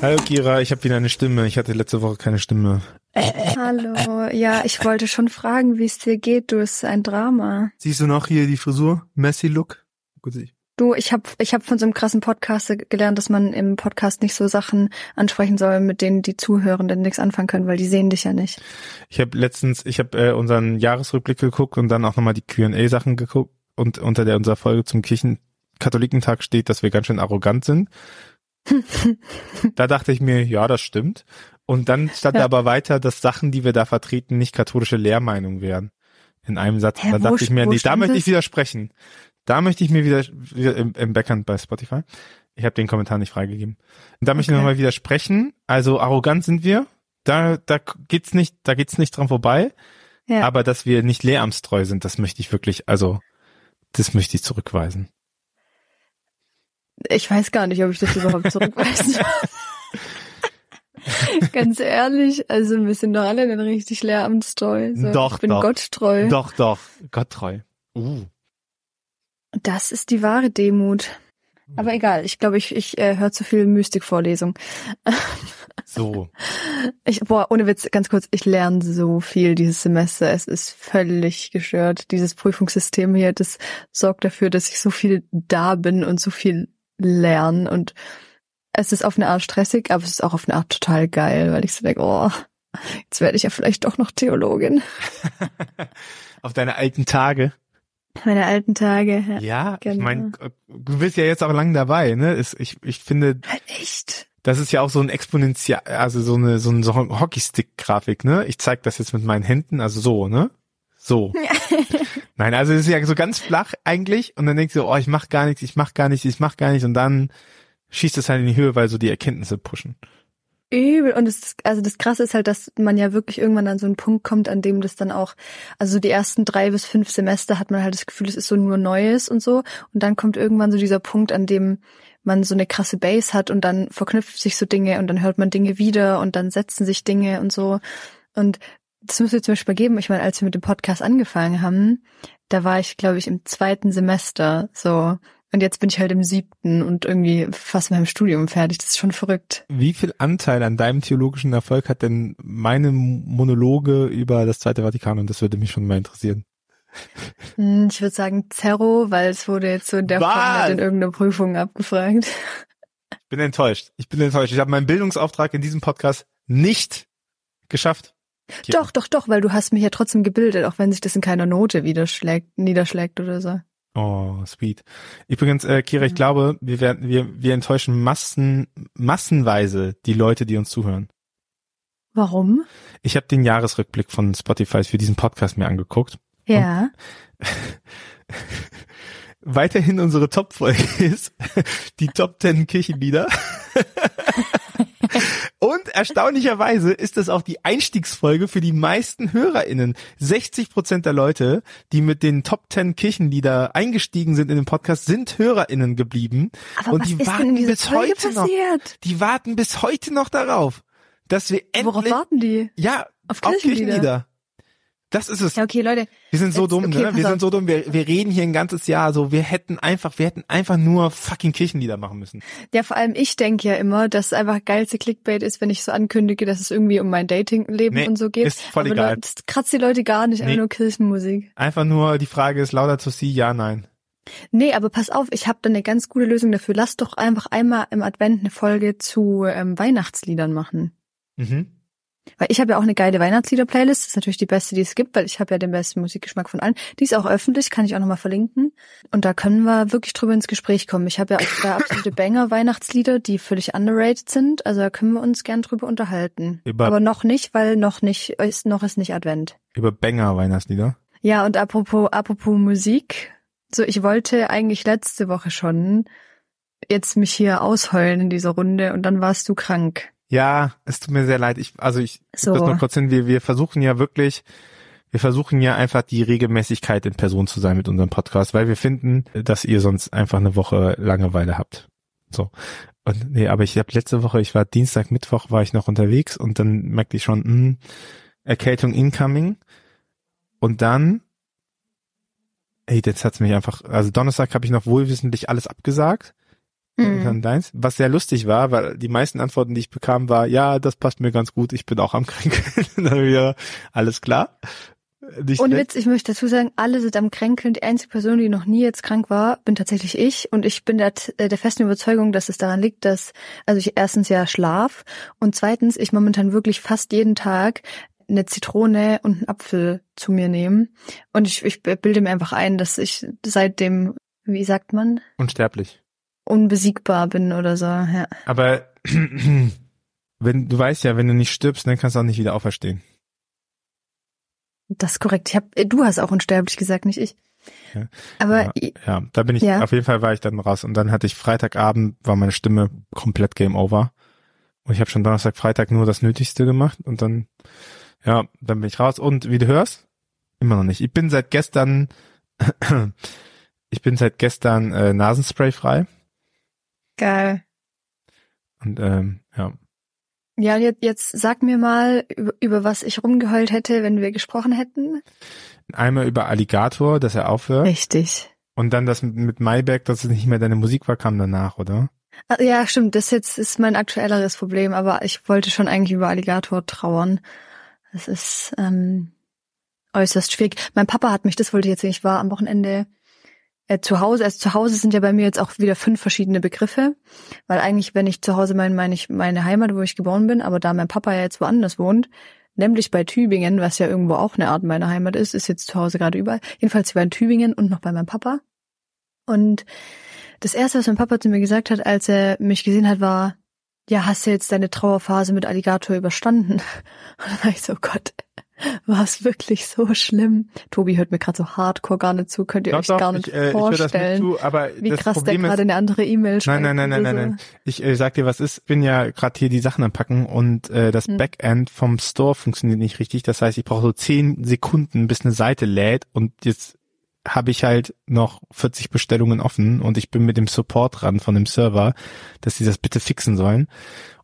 Hallo Kira, ich habe wieder eine Stimme. Ich hatte letzte Woche keine Stimme. Hallo, ja, ich wollte schon fragen, wie es dir geht. Du, ist ein Drama. Siehst du noch hier die Frisur? Messy Look? Gut, ich. Du, ich habe ich hab von so einem krassen Podcast gelernt, dass man im Podcast nicht so Sachen ansprechen soll, mit denen die Zuhörenden nichts anfangen können, weil die sehen dich ja nicht. Ich habe letztens, ich habe äh, unseren Jahresrückblick geguckt und dann auch nochmal die Q&A-Sachen geguckt und unter der unserer Folge zum Kirchen-Katholikentag steht, dass wir ganz schön arrogant sind. Da dachte ich mir, ja, das stimmt. Und dann stand ja. aber weiter, dass Sachen, die wir da vertreten, nicht katholische Lehrmeinung wären. In einem Satz. Hä, da dachte ich mir, nee, da möchte ich widersprechen. Da möchte ich mir wieder, wieder im, im Backend bei Spotify. Ich habe den Kommentar nicht freigegeben. Und da möchte okay. ich nochmal widersprechen. Also arrogant sind wir. Da, da geht's nicht, da geht's nicht dran vorbei. Ja. Aber dass wir nicht lehramtstreu sind, das möchte ich wirklich, also, das möchte ich zurückweisen. Ich weiß gar nicht, ob ich das überhaupt zurückweise. Ganz ehrlich, also wir sind doch alle nicht richtig lehramtstreu. So, doch, ich bin doch. gotttreu. Doch, doch, gotttreu. Uh. Das ist die wahre Demut. Aber egal, ich glaube, ich, ich äh, höre zu viel Mystikvorlesung. So. Ich, boah, ohne Witz, ganz kurz, ich lerne so viel dieses Semester. Es ist völlig gestört. Dieses Prüfungssystem hier, das sorgt dafür, dass ich so viel da bin und so viel lernen und es ist auf eine Art stressig, aber es ist auch auf eine Art total geil, weil ich so denke, oh, jetzt werde ich ja vielleicht doch noch Theologin. auf deine alten Tage. Meine alten Tage. Ja, ja genau. ich meine, du bist ja jetzt auch lang dabei, ne? Ich, ich finde. Echt? Das ist ja auch so ein exponentiell, also so eine so eine Hockeystick-Grafik, ne? Ich zeig das jetzt mit meinen Händen, also so, ne? So. Nein, also es ist ja so ganz flach eigentlich und dann denkst du, oh, ich mach gar nichts, ich mach gar nichts, ich mach gar nichts und dann schießt es halt in die Höhe, weil so die Erkenntnisse pushen. Übel. Und es, also das Krasse ist halt, dass man ja wirklich irgendwann an so einen Punkt kommt, an dem das dann auch, also die ersten drei bis fünf Semester hat man halt das Gefühl, es ist so nur Neues und so. Und dann kommt irgendwann so dieser Punkt, an dem man so eine krasse Base hat und dann verknüpft sich so Dinge und dann hört man Dinge wieder und dann setzen sich Dinge und so. Und das muss ich zum Beispiel geben. Ich meine, als wir mit dem Podcast angefangen haben, da war ich, glaube ich, im zweiten Semester so. Und jetzt bin ich halt im siebten und irgendwie fast mit meinem Studium fertig. Das ist schon verrückt. Wie viel Anteil an deinem theologischen Erfolg hat denn meine Monologe über das Zweite Vatikan? Und das würde mich schon mal interessieren. Hm, ich würde sagen Zerro, weil es wurde jetzt so in der Form in irgendeiner Prüfung abgefragt. Ich bin enttäuscht. Ich bin enttäuscht. Ich habe meinen Bildungsauftrag in diesem Podcast nicht geschafft. Ja. Doch, doch, doch, weil du hast mich ja trotzdem gebildet, auch wenn sich das in keiner Note widerschlägt, niederschlägt oder so. Oh, sweet. Übrigens, äh, Kira, ich glaube, wir werden, wir, wir enttäuschen Massen, massenweise die Leute, die uns zuhören. Warum? Ich habe den Jahresrückblick von Spotify für diesen Podcast mir angeguckt. Ja. weiterhin unsere Top-Folge ist die Top 10 Kirchenlieder. Erstaunlicherweise ist das auch die Einstiegsfolge für die meisten HörerInnen. 60 Prozent der Leute, die mit den Top 10 Kirchenlieder eingestiegen sind in den Podcast, sind HörerInnen geblieben. Aber und die warten bis Folge heute passiert? noch. Die warten bis heute noch darauf, dass wir endlich. Worauf warten die? Ja, auf Kirchenlieder. Auf Kirchenlieder. Das ist es. Ja, okay, Leute. Wir sind so jetzt, dumm, okay, ne? Wir sind so dumm. Wir, wir reden hier ein ganzes Jahr so. Wir hätten einfach, wir hätten einfach nur fucking Kirchenlieder machen müssen. Ja, vor allem ich denke ja immer, dass einfach geilste Clickbait ist, wenn ich so ankündige, dass es irgendwie um mein Datingleben nee, und so geht. Ist voll Aber egal. Das kratzt die Leute gar nicht, nee. einfach nur Kirchenmusik. Einfach nur die Frage ist lauter zu sie, ja, nein. Nee, aber pass auf, ich habe da eine ganz gute Lösung dafür. Lass doch einfach einmal im Advent eine Folge zu ähm, Weihnachtsliedern machen. Mhm. Weil ich habe ja auch eine geile Weihnachtslieder-Playlist. Das ist natürlich die beste, die es gibt, weil ich habe ja den besten Musikgeschmack von allen. Die ist auch öffentlich, kann ich auch nochmal verlinken. Und da können wir wirklich drüber ins Gespräch kommen. Ich habe ja auch zwei absolute Banger-Weihnachtslieder, die völlig underrated sind. Also da können wir uns gern drüber unterhalten. Über Aber noch nicht, weil noch nicht ist noch ist nicht Advent. Über Banger-Weihnachtslieder? Ja, und apropos, apropos Musik. So, ich wollte eigentlich letzte Woche schon jetzt mich hier ausheulen in dieser Runde und dann warst du krank. Ja, es tut mir sehr leid. Ich, also ich, so. das nur kurz hin. Wir, wir versuchen ja wirklich, wir versuchen ja einfach die Regelmäßigkeit in Person zu sein mit unserem Podcast, weil wir finden, dass ihr sonst einfach eine Woche Langeweile habt. So. Und nee, aber ich habe letzte Woche, ich war Dienstag, Mittwoch war ich noch unterwegs und dann merkte ich schon, mh, hm, Erkältung incoming. Und dann, ey, jetzt hat's mich einfach, also Donnerstag habe ich noch wohlwissentlich alles abgesagt Mhm. dann deins. Was sehr lustig war, weil die meisten Antworten, die ich bekam, war, ja, das passt mir ganz gut, ich bin auch am Kränkeln. Und dann wieder, alles klar. Nicht nett. Witz, ich möchte dazu sagen, alle sind am Kränkeln. Die einzige Person, die noch nie jetzt krank war, bin tatsächlich ich. Und ich bin der, äh, der festen Überzeugung, dass es daran liegt, dass, also ich erstens ja schlaf und zweitens ich momentan wirklich fast jeden Tag eine Zitrone und einen Apfel zu mir nehme. Und ich, ich bilde mir einfach ein, dass ich seitdem, wie sagt man, Unsterblich. Unbesiegbar bin oder so. Ja. Aber wenn, du weißt ja, wenn du nicht stirbst, dann kannst du auch nicht wieder auferstehen. Das ist korrekt. Ich hab, du hast auch unsterblich gesagt, nicht ich. Ja. Aber ja, ja, da bin ich, Ja. auf jeden Fall war ich dann raus. Und dann hatte ich Freitagabend, war meine Stimme komplett Game Over. Und ich habe schon Donnerstag, Freitag nur das Nötigste gemacht. Und dann, ja, dann bin ich raus. Und wie du hörst, immer noch nicht. Ich bin seit gestern, ich bin seit gestern äh, Nasenspray frei. Geil. Und ähm, ja, Ja, jetzt, jetzt sag mir mal, über, über was ich rumgeheult hätte, wenn wir gesprochen hätten. einmal über Alligator, dass er aufhört. Richtig. Und dann das mit, mit Mayberg, dass es nicht mehr deine Musik war, kam danach, oder? Ah, Ja, stimmt. Das jetzt ist mein aktuelleres Problem, aber ich wollte schon eigentlich über Alligator trauern. Das ist ähm, äußerst schwierig. Mein Papa hat mich, das wollte ich jetzt nicht, ich war am Wochenende äh, zu Hause. Also zu Hause sind ja bei mir jetzt auch wieder fünf verschiedene Begriffe, weil eigentlich, wenn ich zu Hause meine, meine ich meine Heimat, wo ich geboren bin, aber da mein Papa ja jetzt woanders wohnt, nämlich bei Tübingen, was ja irgendwo auch eine Art meiner Heimat ist, ist jetzt zu Hause gerade überall. Jedenfalls war in Tübingen und noch bei meinem Papa. Und das erste, was mein Papa zu mir gesagt hat, als er mich gesehen hat, war, ja, hast du jetzt deine Trauerphase mit Alligator überstanden? Und dann war ich so, Gott, war es wirklich so schlimm? Tobi hört mir gerade so hardcore gar nicht zu, könnt ihr Doch, euch doch, gar nicht ich, äh, ich mit vorstellen, zu, aber wie krass Problem der gerade eine andere E-Mail schreibt. Nein, nein, nein, nein, nein, nein. Ich äh, sag dir, was ist. Bin ja gerade hier die Sachen am Packen und äh, das Hm. Backend vom Store funktioniert nicht richtig. Das heißt, ich brauche so zehn Sekunden, bis eine Seite lädt und jetzt habe ich halt noch 40 Bestellungen offen und ich bin mit dem Support dran von dem Server, dass sie das bitte fixen sollen.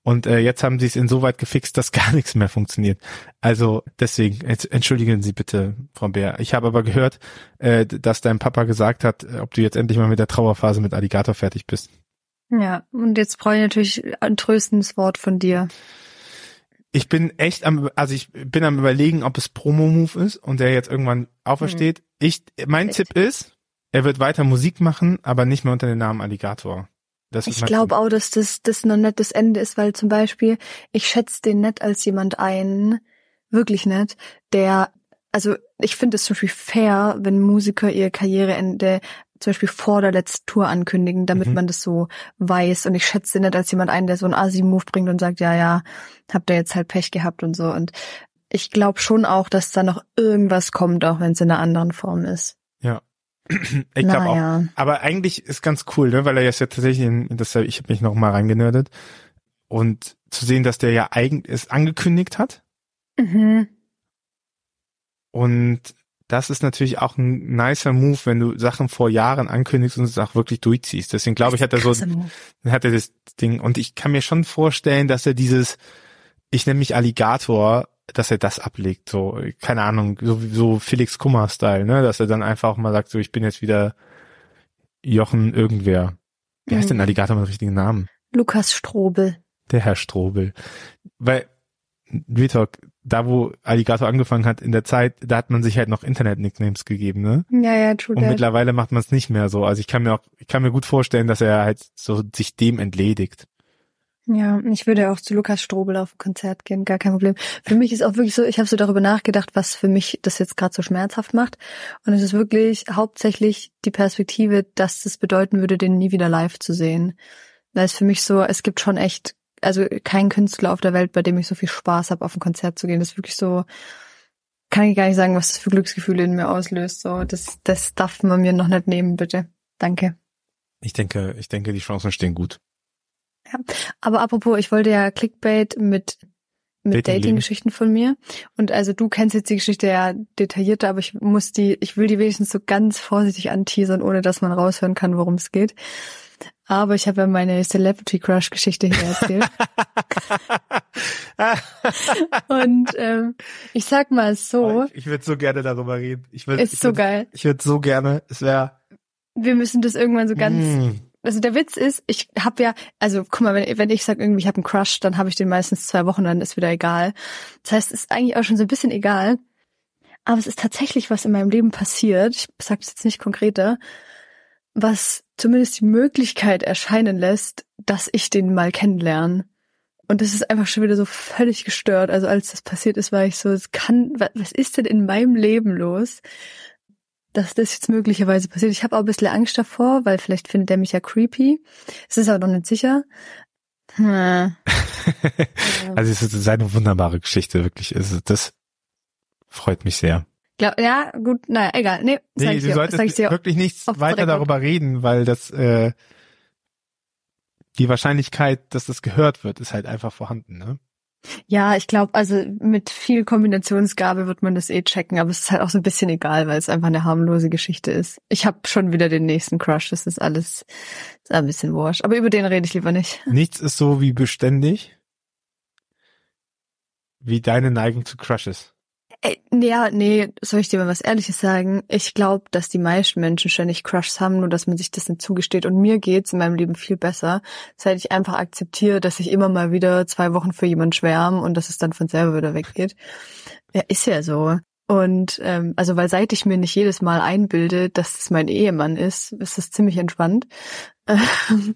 Und äh, jetzt haben sie es insoweit gefixt, dass gar nichts mehr funktioniert. Also deswegen, entschuldigen Sie bitte, Frau Bär. Ich habe aber gehört, äh, dass dein Papa gesagt hat, äh, ob du jetzt endlich mal mit der Trauerphase mit Alligator fertig bist. Ja, und jetzt brauche ich natürlich ein tröstendes Wort von dir. Ich bin echt am, also ich bin am überlegen, ob es Promo-Move ist und der jetzt irgendwann aufersteht. Ich, mein Echt? Tipp ist, er wird weiter Musik machen, aber nicht mehr unter dem Namen Alligator. Das ist Ich glaube auch, dass das, das noch nicht das Ende ist, weil zum Beispiel, ich schätze den nicht als jemand ein, wirklich nicht, der, also ich finde es zum Beispiel fair, wenn Musiker ihr Karriereende zum Beispiel vor der letzten Tour ankündigen, damit Mhm. man das so weiß. Und ich schätze nicht als jemand ein, der so einen Asi-Move bringt und sagt, ja, ja, habt ihr jetzt halt Pech gehabt und so. Und ich glaube schon auch, dass da noch irgendwas kommt, auch wenn es in einer anderen Form ist. Ich glaube auch. naja. Aber eigentlich ist ganz cool, ne, weil er jetzt ja tatsächlich, in das, ich habe mich noch mal reingenördet und zu sehen, dass der ja eigentlich es angekündigt hat Mhm. und das ist natürlich auch ein nicer Move, wenn du Sachen vor Jahren ankündigst und es auch wirklich durchziehst. Deswegen glaube ich, hat er so, hat er das Ding. Und ich kann mir schon vorstellen, dass er dieses, ich nenne mich Alligator, dass er das ablegt. So, keine Ahnung, so, so Felix Kummer-Style, ne? Dass er dann einfach auch mal sagt, so, ich bin jetzt wieder Jochen irgendwer. Wie heißt denn Mhm. Alligator mit richtigen Namen? Lukas Strobel. Der Herr Strobel. Weil, Vitor, da wo Alligator angefangen hat in der Zeit, da hat man sich halt noch Internet-Nicknames gegeben, ne? Ja, ja, true Und that. mittlerweile macht man es nicht mehr so. Also ich kann mir auch, ich kann mir gut vorstellen, dass er halt so sich dem entledigt. Ja, ich würde auch zu Lukas Strobel auf ein Konzert gehen, gar kein Problem. Für mich ist auch wirklich so, ich habe so darüber nachgedacht, was für mich das jetzt gerade so schmerzhaft macht. Und es ist wirklich hauptsächlich die Perspektive, dass das bedeuten würde, den nie wieder live zu sehen. Weil es für mich so, es gibt schon echt, also kein Künstler auf der Welt, bei dem ich so viel Spaß habe, auf ein Konzert zu gehen. Das ist wirklich so, kann ich gar nicht sagen, was das für Glücksgefühle in mir auslöst. So, das, das darf man mir noch nicht nehmen, bitte. Danke. Ich denke, ich denke, die Chancen stehen gut. Aber apropos, ich wollte ja Clickbait mit mit Dating Dating-Geschichten von mir. Und also du kennst jetzt die Geschichte ja detaillierter, aber ich muss die, ich will die wenigstens so ganz vorsichtig anteasern, ohne dass man raushören kann, worum es geht. Aber ich habe ja meine Celebrity Crush Geschichte hier erzählt. Und ähm, ich sag mal so, Ich, ich würde so gerne darüber reden. Ich würd, ist ich so würd, geil. Ich würde so gerne, es wäre Wir müssen das irgendwann so ganz mm, also der Witz ist, ich habe ja, also guck mal, wenn, wenn ich sage irgendwie, ich habe einen Crush, dann habe ich den meistens zwei Wochen, dann ist wieder egal. Das heißt, es ist eigentlich auch schon so ein bisschen egal. Aber es ist tatsächlich was in meinem Leben passiert. Ich sage es jetzt nicht konkreter, was zumindest die Möglichkeit erscheinen lässt, dass ich den mal kennenlerne. Und das ist einfach schon wieder so völlig gestört. Also als das passiert ist, war ich so, es kann, was ist denn in meinem Leben los? dass das jetzt möglicherweise passiert. Ich habe auch ein bisschen Angst davor, weil vielleicht findet er mich ja creepy. Es ist aber noch nicht sicher. Hm. also es ist eine wunderbare Geschichte, wirklich. Also das freut mich sehr. Glaub, ja, gut, naja, egal. Nee, nee du dir, solltest wirklich nichts weiter darüber reden, weil das äh, die Wahrscheinlichkeit, dass das gehört wird, ist halt einfach vorhanden, ne? Ja, ich glaube, also mit viel Kombinationsgabe wird man das eh checken, aber es ist halt auch so ein bisschen egal, weil es einfach eine harmlose Geschichte ist. Ich habe schon wieder den nächsten Crush, das ist alles ist ein bisschen wurscht, aber über den rede ich lieber nicht. Nichts ist so wie beständig wie deine Neigung zu Crushes. Ey, ja, nee, soll ich dir mal was Ehrliches sagen? Ich glaube, dass die meisten Menschen ständig Crushs haben, nur dass man sich das nicht zugesteht. Und mir geht's in meinem Leben viel besser, seit ich einfach akzeptiere, dass ich immer mal wieder zwei Wochen für jemanden schwärme und dass es dann von selber wieder weggeht. Ja, ist ja so. Und ähm, also weil seit ich mir nicht jedes Mal einbilde, dass es mein Ehemann ist, ist es ziemlich entspannt.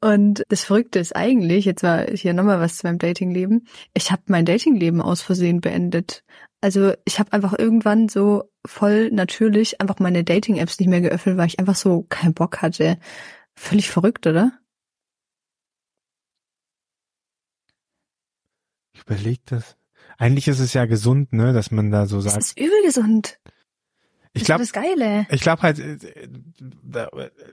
und das Verrückte ist eigentlich, jetzt war hier nochmal was zu meinem Datingleben, ich habe mein Datingleben aus Versehen beendet. Also ich habe einfach irgendwann so voll natürlich einfach meine Dating-Apps nicht mehr geöffnet, weil ich einfach so keinen Bock hatte. Völlig verrückt, oder? Ich überleg das. Eigentlich ist es ja gesund, ne, dass man da so sagt. Das ist übel gesund. Ich glaube, das Geile. Ich glaube halt äh,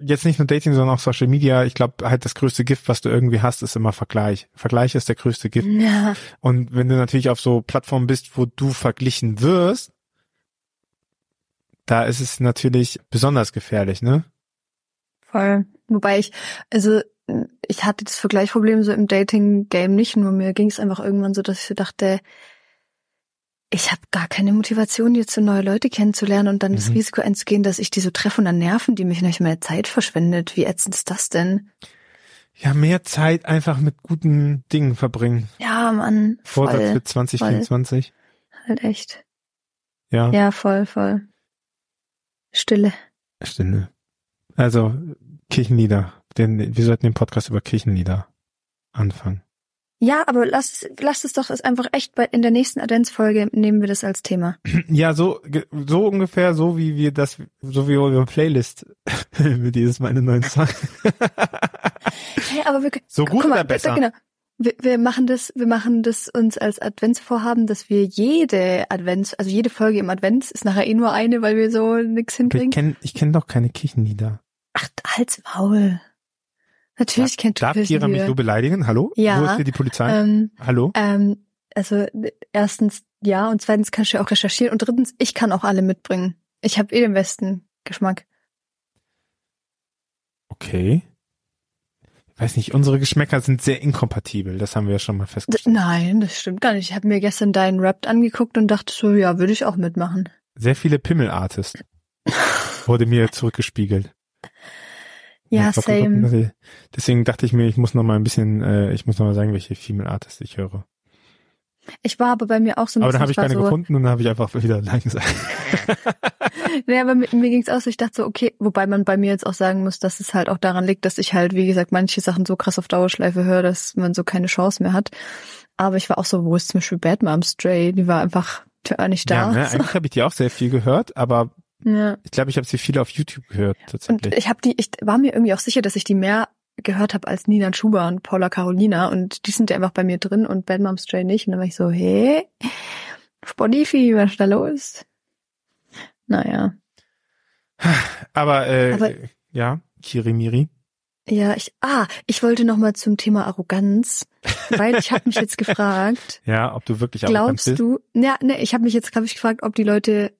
jetzt nicht nur Dating, sondern auch Social Media. Ich glaube halt das größte Gift, was du irgendwie hast, ist immer Vergleich. Vergleich ist der größte Gift. Ja. Und wenn du natürlich auf so Plattformen bist, wo du verglichen wirst, da ist es natürlich besonders gefährlich, ne? Voll. Wobei ich, also ich hatte das Vergleichproblem so im Dating-Game nicht, nur mir ging es einfach irgendwann so, dass ich dachte, ich habe gar keine Motivation, jetzt so neue Leute kennenzulernen und dann mhm. das Risiko einzugehen, dass ich die so treffe und dann nerven, die mich nicht mehr Zeit verschwendet. Wie ätzend ist das denn? Ja, mehr Zeit einfach mit guten Dingen verbringen. Ja, Mann. Voll, Vorsatz für 2024. Voll. Halt echt. Ja. Ja, voll, voll. Stille. Stille. Also, Kirchenlieder. Den, wir sollten den Podcast über Kirchenlieder anfangen. Ja, aber lass, lass es doch ist einfach echt bei, in der nächsten Adventsfolge nehmen wir das als Thema. Ja, so, so ungefähr so wie wir das, so wie unsere Playlist mit jedes Mal einen neuen Song. hey, aber wir, so gut mal, oder besser? Genau. Wir, wir machen das, wir machen das uns als Adventsvorhaben, dass wir jede Advents, also jede Folge im Advents ist nachher eh nur eine, weil wir so nix hinkriegen. Ich kenne ich kenn doch keine Kirchenlieder. Ach, halt's Maul. Natürlich kennt Darf Kira mich so beleidigen? Hallo? Ja. Wo ist hier die Polizei? Ähm, Hallo? Ähm, also erstens ja und zweitens kannst du ja auch recherchieren und drittens ich kann auch alle mitbringen. Ich habe eh den besten Geschmack. Okay. Ich weiß nicht, unsere Geschmäcker sind sehr inkompatibel, das haben wir ja schon mal festgestellt. Nein, das stimmt gar nicht. Ich habe mir gestern deinen Rap angeguckt und dachte so, ja, würde ich auch mitmachen. Sehr viele Pimmel-Artists wurde mir zurückgespiegelt. Ja, same. Deswegen dachte ich mir, ich muss noch mal ein bisschen, äh, ich muss noch mal sagen, welche Female Artists ich höre. Ich war aber bei mir auch so ein aber bisschen. Aber dann habe ich keine so gefunden und dann habe ich einfach wieder Nein gesagt. naja, aber mir, mir ging es auch so, ich dachte so, okay, wobei man bei mir jetzt auch sagen muss, dass es halt auch daran liegt, dass ich halt, wie gesagt, manche Sachen so krass auf Dauerschleife höre, dass man so keine Chance mehr hat. Aber ich war auch so, wo ist zum Beispiel Bad Mom Stray? Die war einfach nicht da. Ja, ne, eigentlich habe ich die auch sehr viel gehört, aber ja. Ich glaube, ich habe sie viel auf YouTube gehört tatsächlich. Und ich habe die, ich war mir irgendwie auch sicher, dass ich die mehr gehört habe als Nina Schuber und Paula Carolina und die sind ja einfach bei mir drin und Bad Mom Stray nicht. Und dann war ich so, hey, Spotify, was ist da los? Naja. Aber, äh, Aber ja, Kirimiri. Ja, ich, ah, ich wollte noch mal zum Thema Arroganz, weil ich habe mich jetzt gefragt. Ja, ob du wirklich arrogant glaubst bist. Glaubst du, ja, ne, ich habe mich jetzt, glaube ich, gefragt, ob die Leute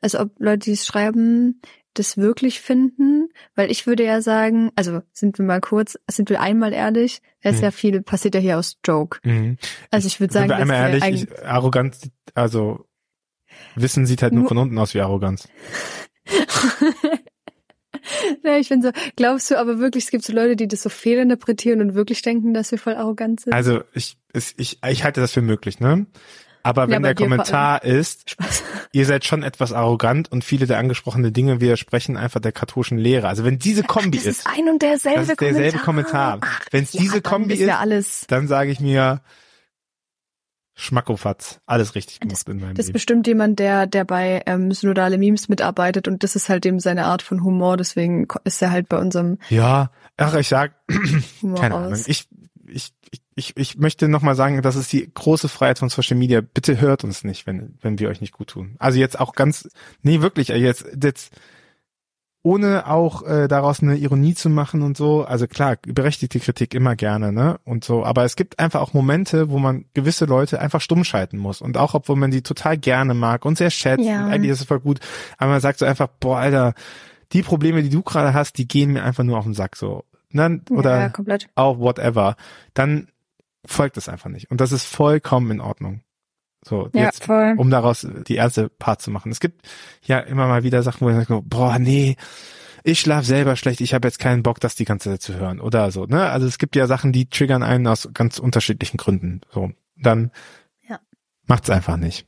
also ob Leute, die es schreiben, das wirklich finden, weil ich würde ja sagen, also sind wir mal kurz, sind wir einmal ehrlich, es ist mhm. ja viel, passiert ja hier aus Joke. Mhm. Also ich würde sagen, sind wir einmal ehrlich, ich, Arroganz, also Wissen sieht halt nur, nur von unten aus wie Arroganz. Ja, ich bin so, glaubst du aber wirklich, es gibt so Leute, die das so fehlinterpretieren und wirklich denken, dass wir voll arrogant sind? Also ich, ich, ich, ich halte das für möglich, ne? Aber wenn Ja, der Kommentar ist, Spaß. ihr seid schon etwas arrogant und viele der angesprochenen Dinge widersprechen einfach der katholischen Lehre. Also wenn diese Kombi das ist, ist ein und derselbe das ist derselbe Kommentar. Ach, Wenn es ja, diese Kombi ist ja ist, dann sage ich mir Schmackofatz, alles richtig gemacht in meinem Das ist bestimmt jemand, der, der bei ähm, synodale Memes mitarbeitet und das ist halt eben seine Art von Humor, deswegen ist er halt bei unserem Ja, ach, ich sag, Humor keine aus. Ahnung. Ich, ich, ich, ich, möchte nochmal sagen, das ist die große Freiheit von Social Media. Bitte hört uns nicht, wenn, wenn wir euch nicht gut tun. Also jetzt auch ganz, nee, wirklich, äh, jetzt, jetzt, ohne auch äh, daraus eine Ironie zu machen und so. Also klar, berechtigte Kritik immer gerne, ne? Und so. Aber es gibt einfach auch Momente, wo man gewisse Leute einfach stumm schalten muss. Und auch, obwohl man die total gerne mag und sehr schätzt. Ja. Und eigentlich ist es voll gut. Aber man sagt so einfach, boah, Alter, die Probleme, die du gerade hast, die gehen mir einfach nur auf den Sack so. Ne? Oder ja, auch whatever. Dann folgt es einfach nicht. Und das ist vollkommen in Ordnung. So, Ja, jetzt voll. um daraus die erste Part zu machen. Es gibt ja immer mal wieder Sachen, wo ich sage, boah, nee, ich schlaf selber schlecht, ich habe jetzt keinen Bock, das die ganze Zeit zu hören oder so. Ne? Also es gibt ja Sachen, die triggern einen aus ganz unterschiedlichen Gründen. So, dann Ja. macht's einfach nicht.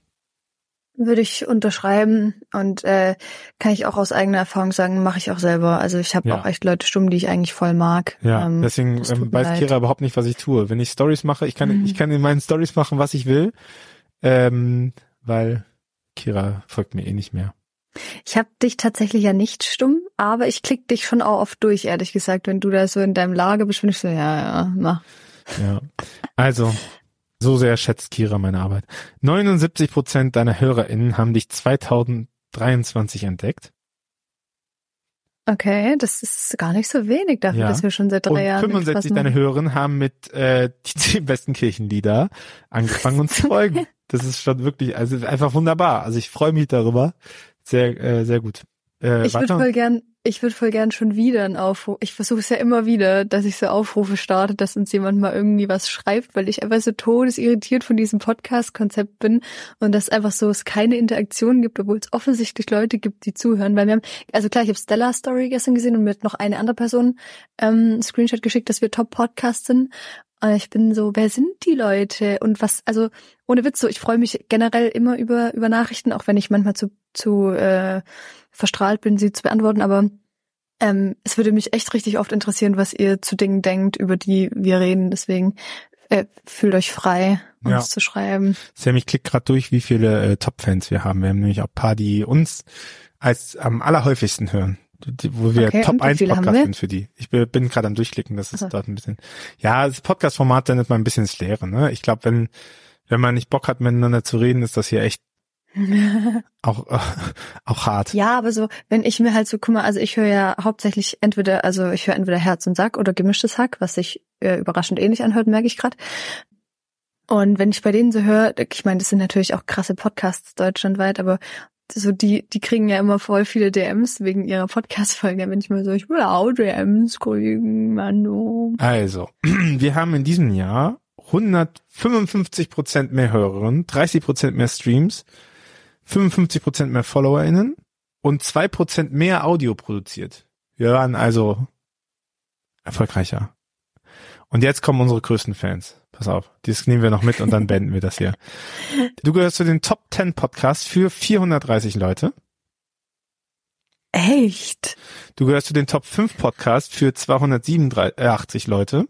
Würde ich unterschreiben und äh, kann ich auch aus eigener Erfahrung sagen, mache ich auch selber. Also ich habe Ja. auch echt Leute stumm, die ich eigentlich voll mag. Ja, Ähm, deswegen ähm, weiß. Kira überhaupt nicht, was ich tue. Wenn ich Stories mache, ich kann, Mhm. ich kann in meinen Stories machen, was ich will, ähm, weil Kira folgt mir eh nicht mehr. Ich habe dich tatsächlich ja nicht stumm, aber ich klick dich schon auch oft durch, ehrlich gesagt, wenn du da so in deinem Lager bist, bin ich so, ja, ja, mach. Ja. Also, so sehr schätzt Kira meine Arbeit. 79 Prozent deiner HörerInnen haben dich 2023 entdeckt. Okay, das ist gar nicht so wenig dafür, Ja. dass wir schon seit drei Und Jahren 65 Spaß deiner. Hörerinnen haben mit äh, die zehn besten Kirchenlieder angefangen uns zu folgen. Das ist schon wirklich, also einfach wunderbar. Also ich freue mich darüber. Sehr, äh, sehr gut. Äh, Ich würde voll gern, ich würde voll gern schon wieder einen Aufruf. Ich versuche es ja immer wieder, dass ich so Aufrufe starte, dass uns jemand mal irgendwie was schreibt, weil ich einfach so todesirritiert von diesem Podcast-Konzept bin und dass einfach so es keine Interaktion gibt, obwohl es offensichtlich Leute gibt, die zuhören. Weil wir haben, also klar, ich habe Stella Story gestern gesehen und mir hat noch eine andere Person ähm, Screenshot geschickt, dass wir Top-Podcast sind. Und ich bin so, wer sind die Leute und was, also ohne Witz, so ich freue mich generell immer über über Nachrichten, auch wenn ich manchmal zu zu äh, verstrahlt bin, sie zu beantworten, aber ähm, es würde mich echt richtig oft interessieren, was ihr zu Dingen denkt, über die wir reden. Deswegen äh, fühlt euch frei, uns Ja. zu schreiben. Sam, ich klick gerade durch, wie viele äh, Top-Fans wir haben. Wir haben nämlich auch ein paar, die uns als am allerhäufigsten hören. Die, wo wir Okay, Top wie 1 viele haben Podcast sind für die. Ich bin, gerade am durchklicken, das ist Ach so. dort ein bisschen. Ja, das Podcast-Format sendet mal ein bisschen ins Leere, ne? Ich glaube, wenn, wenn man nicht Bock hat, miteinander zu reden, ist das hier echt auch, äh, auch hart. Ja, aber so, wenn ich mir halt so, guck mal, also ich höre ja hauptsächlich entweder, also ich höre entweder Herz und Sack oder gemischtes Hack, was sich äh, überraschend ähnlich anhört, merke ich gerade. Und wenn ich bei denen so höre, ich meine, das sind natürlich auch krasse Podcasts deutschlandweit, aber so die, die kriegen ja immer voll viele DMs wegen ihrer Podcast-Folgen. Da bin ich mal so, ich will auch DMs kriegen, Manu. Also, wir haben in diesem Jahr 155 Prozent mehr Hörerinnen, 30 Prozent mehr Streams, 55 Prozent mehr FollowerInnen und zwei Prozent mehr Audio produziert. Wir waren also erfolgreicher. Und jetzt kommen unsere größten Fans. Pass auf, das nehmen wir noch mit und dann beenden wir das hier. Du gehörst zu den Top 10 Podcasts für 430 Leute. Echt? Du gehörst zu den Top 5 Podcasts für 287 Leute.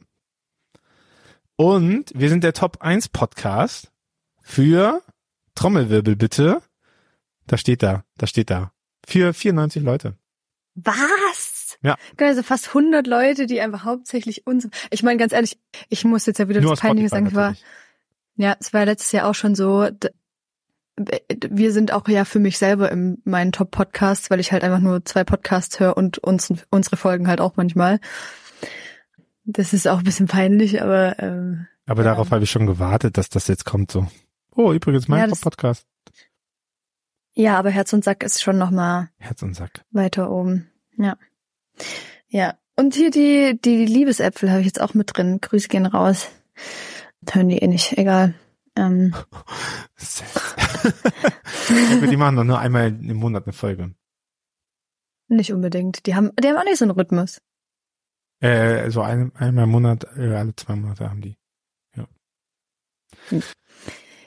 Und wir sind der Top 1 Podcast für Trommelwirbel bitte. Da steht da, da steht da. Für 94 Leute. Was? Ja. Also fast 100 Leute, die einfach hauptsächlich uns. Ich meine, ganz ehrlich, ich muss jetzt ja wieder Nur das Peinliche sagen. Ich war, ja, es war letztes Jahr auch schon so. Wir sind auch ja für mich selber in meinen Top-Podcasts, weil ich halt einfach nur zwei Podcasts höre und uns, unsere Folgen halt auch manchmal. Das ist auch ein bisschen peinlich, aber ähm, Aber darauf habe ich schon gewartet, dass das jetzt kommt so. Oh, übrigens mein Ja, Podcast. Ja, aber Herz und Sack ist schon noch mal Herz und Sack. weiter oben. Ja. Ja. Und hier die, die Liebesäpfel habe ich jetzt auch mit drin. Grüße gehen raus. Hören die eh nicht. Egal. Ähm, die machen doch nur einmal im Monat eine Folge. Nicht unbedingt. Die haben, die haben auch nicht so einen Rhythmus. Äh, so ein, einmal im Monat, äh, alle zwei Monate haben die. Ja. Hm.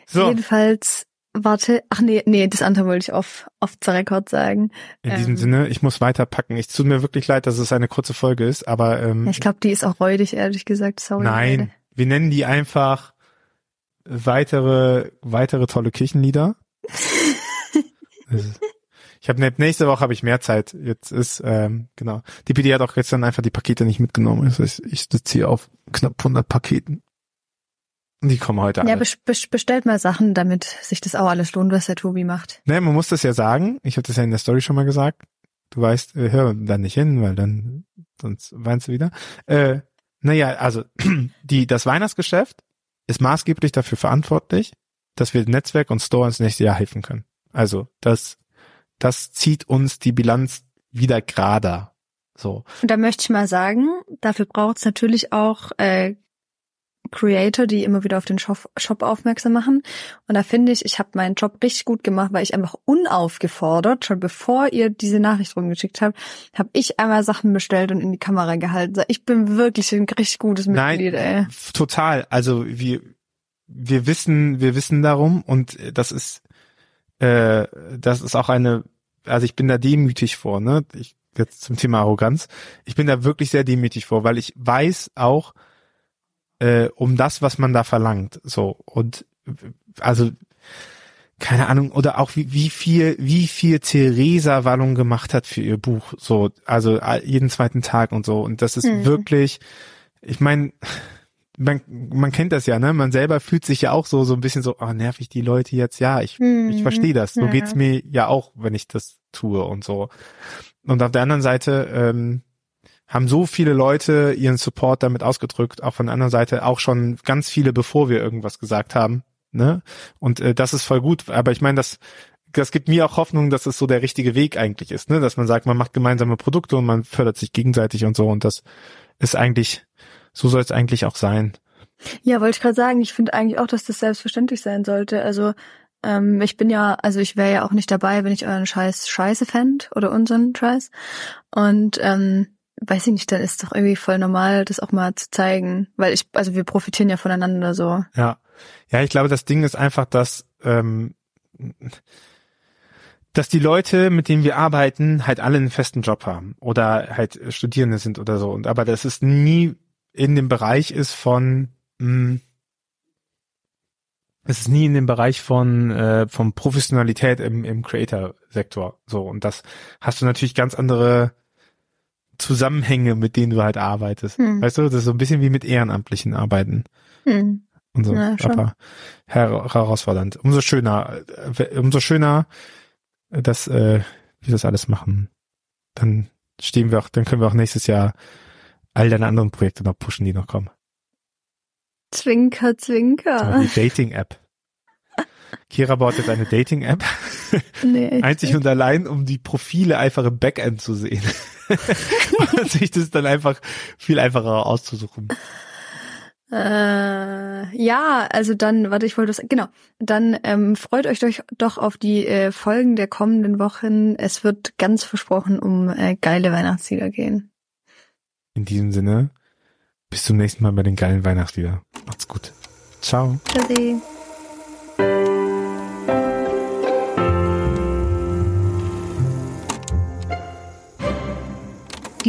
So. Jedenfalls, warte, ach nee, nee, das andere wollte ich auf, auf the Record sagen. In ähm, diesem Sinne, ich muss weiterpacken. Ich tut mir wirklich leid, dass es eine kurze Folge ist, aber ähm, ich glaube, die ist auch räudig, ehrlich gesagt. Sorry. Nein, Leute. wir nennen die einfach weitere, weitere tolle Kirchenlieder. ich habe nächste Woche habe ich mehr Zeit. Jetzt ist ähm, genau. Die PD hat auch gestern einfach die Pakete nicht mitgenommen. Das heißt, ich sitze hier auf knapp 100 Paketen. Die kommen heute Ja, bestellt mal Sachen, damit sich das auch alles lohnt, was der Tobi macht. Ne, man muss das ja sagen. Ich habe das ja in der Story schon mal gesagt. Du weißt, äh, hör dann nicht hin, weil dann sonst weinst du wieder. Äh, naja, also die das Weihnachtsgeschäft ist maßgeblich dafür verantwortlich, dass wir Netzwerk und Store ins nächste Jahr helfen können. Also das das zieht uns die Bilanz wieder gerader. So. Und da möchte ich mal sagen, dafür braucht es natürlich auch äh, Creator, die immer wieder auf den Shop, Shop aufmerksam machen. Und da finde ich, ich habe meinen Job richtig gut gemacht, weil ich einfach unaufgefordert, schon bevor ihr diese Nachricht rumgeschickt habt, habe ich einmal Sachen bestellt und in die Kamera gehalten. Ich bin wirklich ein richtig gutes Mitglied, Nein, ey. Total. Also wir, wir wissen, wir wissen darum und das ist, äh, das ist auch eine, also ich bin da demütig vor, ne? Ich, jetzt zum Thema Arroganz. Ich bin da wirklich sehr demütig vor, weil ich weiß auch, äh, um das, was man da verlangt. So und also keine Ahnung oder auch wie, wie viel wie viel Theresa Wallung gemacht hat für ihr Buch. So also jeden zweiten Tag und so und das ist mhm. wirklich. Ich meine man, man kennt das ja, ne? Man selber fühlt sich ja auch so so ein bisschen so, oh, nerv ich die Leute jetzt? Ja, ich mhm. ich verstehe das. So ja. geht's mir ja auch, wenn ich das tue und so. Und auf der anderen Seite ähm, haben so viele Leute ihren Support damit ausgedrückt, auch von der anderen Seite auch schon ganz viele, bevor wir irgendwas gesagt haben. Ne? Und äh, das ist voll gut. Aber ich meine, das, das gibt mir auch Hoffnung, dass es so der richtige Weg eigentlich ist, ne? Dass man sagt, man macht gemeinsame Produkte und man fördert sich gegenseitig und so. Und das ist eigentlich, so soll es eigentlich auch sein. Ja, wollte ich gerade sagen, ich finde eigentlich auch, dass das selbstverständlich sein sollte. Also ähm, ich bin ja, also ich wäre ja auch nicht dabei, wenn ich euren Scheiß scheiße fände oder unseren Scheiß. Und ähm, weiß ich nicht, dann ist doch irgendwie voll normal, das auch mal zu zeigen, weil ich, also wir profitieren ja voneinander so. Ja, ja, ich glaube, das Ding ist einfach, dass ähm, dass die Leute, mit denen wir arbeiten, halt alle einen festen Job haben oder halt Studierende sind oder so. Und aber dass es nie in dem Bereich ist von mh, hm, es ist nie in dem Bereich von äh, von Professionalität im, im Creator-Sektor so und das hast du natürlich ganz andere Zusammenhänge, mit denen du halt arbeitest. Hm. Weißt du, das ist so ein bisschen wie mit ehrenamtlichen Arbeiten. Hm. Und so, ja, aber her herausfordernd. Umso schöner, äh, umso schöner, dass äh, wir das alles machen. Dann stehen wir auch, dann können wir auch nächstes Jahr all deine anderen Projekte noch pushen, die noch kommen. Zwinker, zwinker. Die Dating-App. Kira baut jetzt eine Dating-App. Nee, Einzig nicht. und allein, um die Profile einfach im Backend zu sehen. und sich das dann einfach viel einfacher auszusuchen. Äh, ja, also dann, warte, ich wollte das, genau, dann ähm, freut euch doch, doch auf die äh, Folgen der kommenden Wochen. Es wird ganz versprochen um äh, geile Weihnachtslieder gehen. In diesem Sinne, bis zum nächsten Mal bei den geilen Weihnachtslieder. Macht's gut. Ciao. Tschüssi.